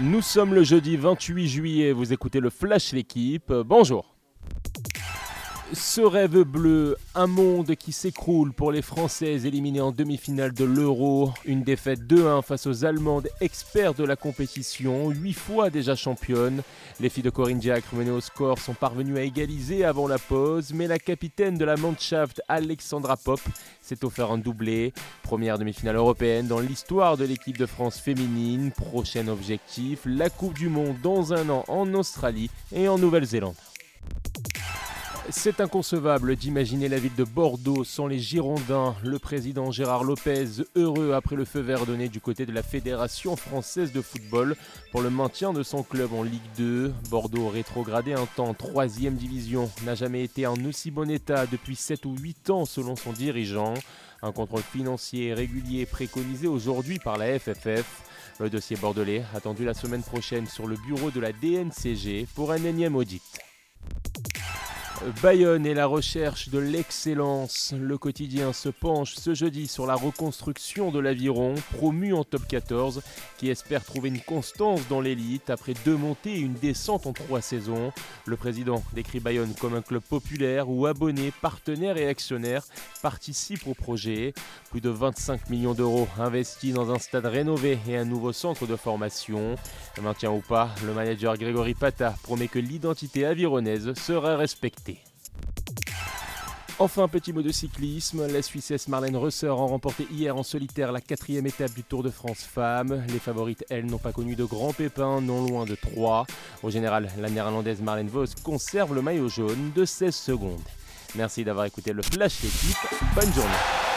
Nous sommes le jeudi 28 juillet, vous écoutez le Flash L'équipe, bonjour. Ce rêve bleu, un monde qui s'écroule pour les Françaises éliminées en demi-finale de l'Euro. Une défaite 2-1 face aux Allemandes, experts de la compétition, 8 fois déjà championnes. Les filles de Corinne Diacre menées au score sont parvenues à égaliser avant la pause, mais la capitaine de la Mannschaft, Alexandra Pop, s'est offert un doublé. Première demi-finale européenne dans l'histoire de l'équipe de France féminine. Prochain objectif, la Coupe du Monde dans un an en Australie et en Nouvelle-Zélande. C'est inconcevable d'imaginer la ville de Bordeaux sans les Girondins. Le président Gérard Lopez, heureux après le feu vert donné du côté de la Fédération française de football pour le maintien de son club en Ligue 2. Bordeaux, rétrogradé un temps en 3 division, n'a jamais été en aussi bon état depuis 7 ou 8 ans selon son dirigeant. Un contrôle financier régulier préconisé aujourd'hui par la FFF. Le dossier bordelais attendu la semaine prochaine sur le bureau de la DNCG pour un énième audit. Bayonne et la recherche de l'excellence. Le quotidien se penche ce jeudi sur la reconstruction de l'aviron, promu en top 14, qui espère trouver une constance dans l'élite après deux montées et une descente en trois saisons. Le président décrit Bayonne comme un club populaire où abonnés, partenaires et actionnaires participent au projet. Plus de 25 millions d'euros investis dans un stade rénové et un nouveau centre de formation. Maintien ou pas, le manager Grégory Pata promet que l'identité avironnaise sera respectée. Enfin, petit mot de cyclisme. La Suissesse Marlène Reusser a remporté hier en solitaire la quatrième étape du Tour de France Femmes. Les favorites, elles, n'ont pas connu de grands pépins, non loin de 3. Au général, la néerlandaise Marlène Vos conserve le maillot jaune de 16 secondes. Merci d'avoir écouté le Flash Équipe. Bonne journée.